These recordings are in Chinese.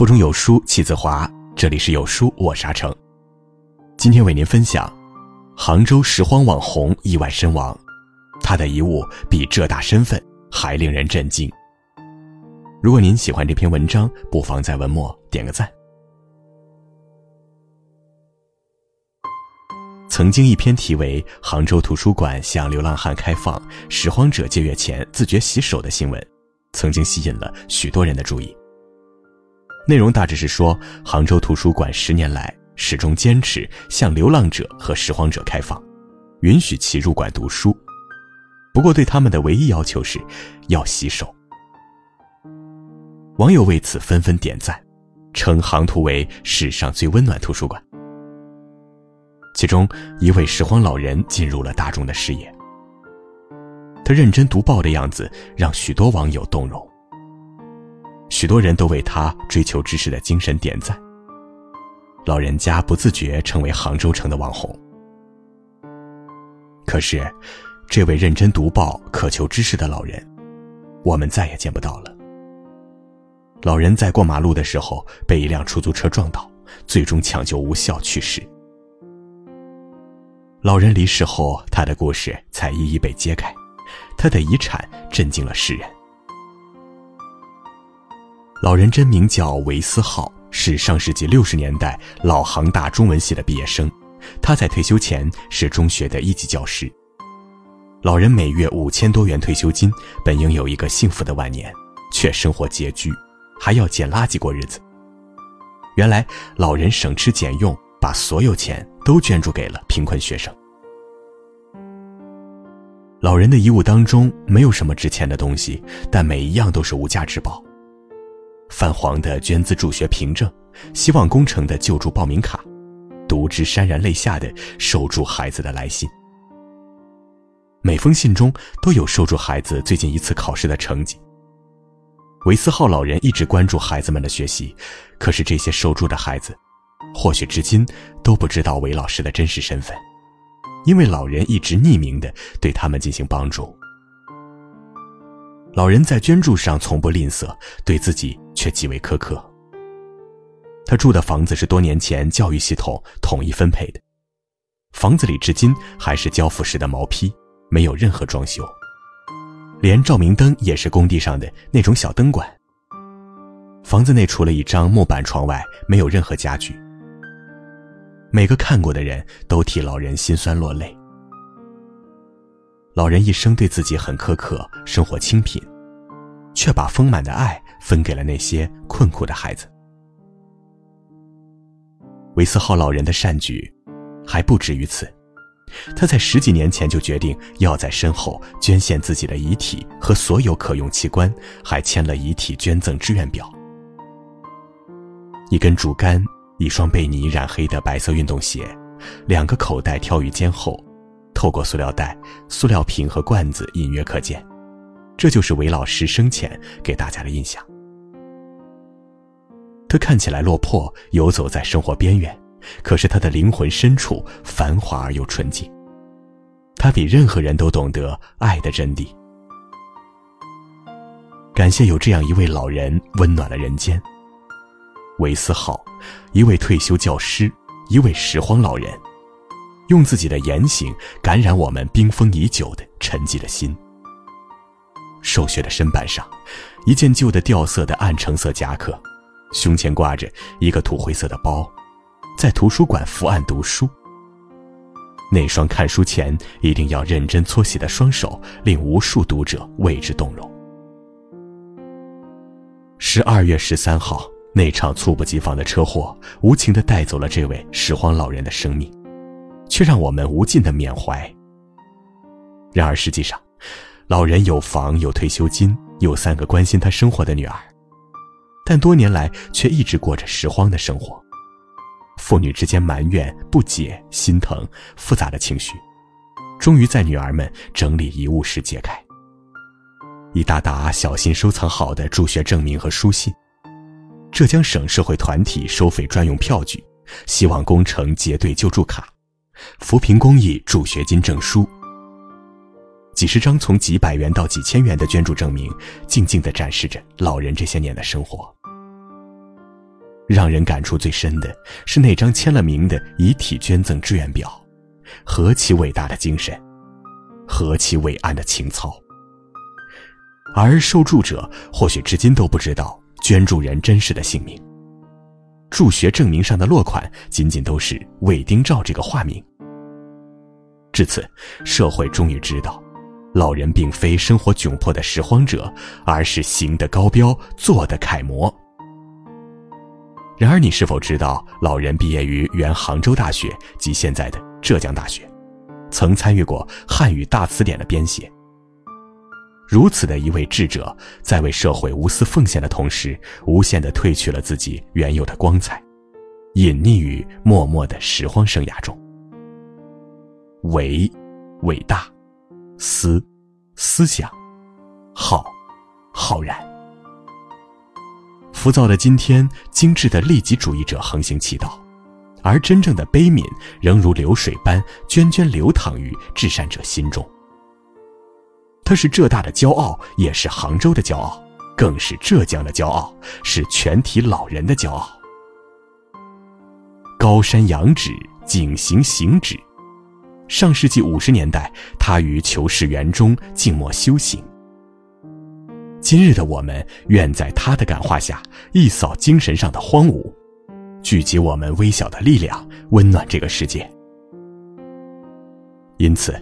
腹中有书气自华，这里是有书我沙城。今天为您分享，杭州拾荒网红意外身亡，他的遗物比浙大身份还令人震惊。如果您喜欢这篇文章，不妨在文末点个赞。曾经一篇题为《杭州图书馆向流浪汉开放，拾荒者借阅前自觉洗手》的新闻，曾经吸引了许多人的注意。内容大致是说，杭州图书馆十年来始终坚持向流浪者和拾荒者开放，允许其入馆读书。不过，对他们的唯一要求是，要洗手。网友为此纷纷点赞，称杭图为史上最温暖图书馆。其中一位拾荒老人进入了大众的视野，他认真读报的样子让许多网友动容。许多人都为他追求知识的精神点赞。老人家不自觉成为杭州城的网红。可是，这位认真读报、渴求知识的老人，我们再也见不到了。老人在过马路的时候被一辆出租车撞倒，最终抢救无效去世。老人离世后，他的故事才一一被揭开，他的遗产震惊了世人。老人真名叫韦思浩，是上世纪六十年代老杭大中文系的毕业生。他在退休前是中学的一级教师。老人每月五千多元退休金，本应有一个幸福的晚年，却生活拮据，还要捡垃圾过日子。原来老人省吃俭用，把所有钱都捐助给了贫困学生。老人的遗物当中没有什么值钱的东西，但每一样都是无价之宝。泛黄的捐资助学凭证，希望工程的救助报名卡，读之潸然泪下的受助孩子的来信。每封信中都有受助孩子最近一次考试的成绩。韦思浩老人一直关注孩子们的学习，可是这些受助的孩子，或许至今都不知道韦老师的真实身份，因为老人一直匿名的对他们进行帮助。老人在捐助上从不吝啬，对自己却极为苛刻。他住的房子是多年前教育系统统一分配的，房子里至今还是交付时的毛坯，没有任何装修，连照明灯也是工地上的那种小灯管。房子内除了一张木板床外，没有任何家具。每个看过的人都替老人心酸落泪。老人一生对自己很苛刻，生活清贫，却把丰满的爱分给了那些困苦的孩子。韦斯浩老人的善举还不止于此，他在十几年前就决定要在身后捐献自己的遗体和所有可用器官，还签了遗体捐赠志愿表。一根竹竿，一双被泥染黑的白色运动鞋，两个口袋挑于肩后。透过塑料袋、塑料瓶和罐子，隐约可见，这就是韦老师生前给大家的印象。他看起来落魄，游走在生活边缘，可是他的灵魂深处繁华而又纯净。他比任何人都懂得爱的真谛。感谢有这样一位老人，温暖了人间。韦思浩，一位退休教师，一位拾荒老人。用自己的言行感染我们冰封已久的沉寂的心。瘦削的身板上，一件旧的掉色的暗橙色夹克，胸前挂着一个土灰色的包，在图书馆伏案读书。那双看书前一定要认真搓洗的双手，令无数读者为之动容。十二月十三号，那场猝不及防的车祸，无情地带走了这位拾荒老人的生命。却让我们无尽的缅怀。然而，实际上，老人有房有退休金，有三个关心他生活的女儿，但多年来却一直过着拾荒的生活。父女之间埋怨、不解、心疼，复杂的情绪，终于在女儿们整理遗物时解开。一沓沓小心收藏好的助学证明和书信，浙江省社会团体收费专用票据，希望工程结对救助卡。扶贫公益助学金证书，几十张从几百元到几千元的捐助证明，静静地展示着老人这些年的生活。让人感触最深的是那张签了名的遗体捐赠志愿表，何其伟大的精神，何其伟岸的情操。而受助者或许至今都不知道捐助人真实的姓名，助学证明上的落款仅仅都是魏丁照这个化名。至此，社会终于知道，老人并非生活窘迫的拾荒者，而是行的高标、做的楷模。然而，你是否知道，老人毕业于原杭州大学及现在的浙江大学，曾参与过汉语大词典的编写。如此的一位智者，在为社会无私奉献的同时，无限的褪去了自己原有的光彩，隐匿于默默的拾荒生涯中。伟，伟大；思，思想；浩，浩然。浮躁的今天，精致的利己主义者横行其道，而真正的悲悯仍如流水般涓涓流淌于至善者心中。他是浙大的骄傲，也是杭州的骄傲，更是浙江的骄傲，是全体老人的骄傲。高山仰止，景行行止。上世纪五十年代，他于求是园中静默修行。今日的我们，愿在他的感化下，一扫精神上的荒芜，聚集我们微小的力量，温暖这个世界。因此，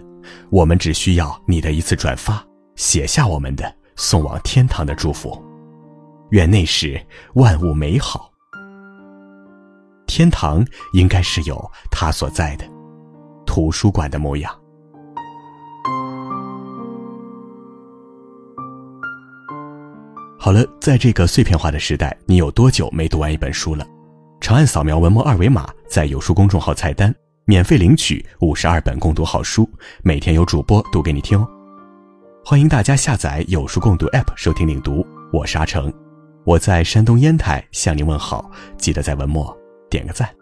我们只需要你的一次转发，写下我们的送往天堂的祝福。愿那时万物美好，天堂应该是有他所在的。图书馆的模样。好了，在这个碎片化的时代，你有多久没读完一本书了？长按扫描文末二维码，在有书公众号菜单免费领取五十二本共读好书，每天有主播读给你听哦。欢迎大家下载有书共读 App 收听领读，我是阿成，我在山东烟台向您问好，记得在文末点个赞。